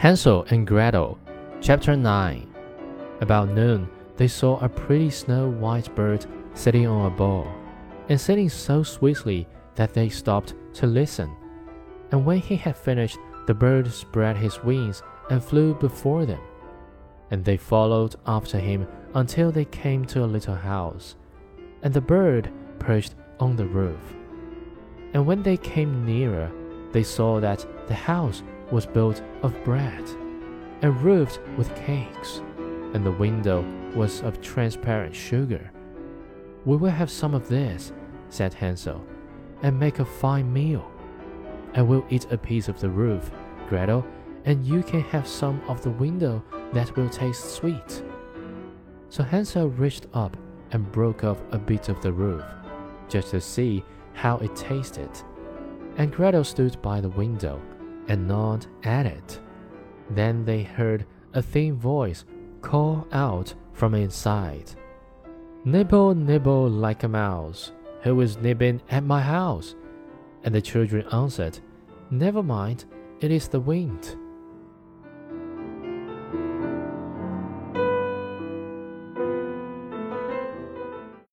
Hansel and Grethel, Chapter 9. About noon, they saw a pretty snow white bird sitting on a ball, and singing so sweetly that they stopped to listen. And when he had finished, the bird spread his wings and flew before them. And they followed after him until they came to a little house, and the bird perched on the roof. And when they came nearer, they saw that the house was built of bread and roofed with cakes, and the window was of transparent sugar. We will have some of this, said Hansel, and make a fine meal. I will eat a piece of the roof, Grethel, and you can have some of the window that will taste sweet. So Hansel reached up and broke off a bit of the roof, just to see how it tasted. And Grethel stood by the window and gnawed at it. Then they heard a thin voice call out from inside Nibble, nibble like a mouse. Who is nibbling at my house? And the children answered, Never mind, it is the wind.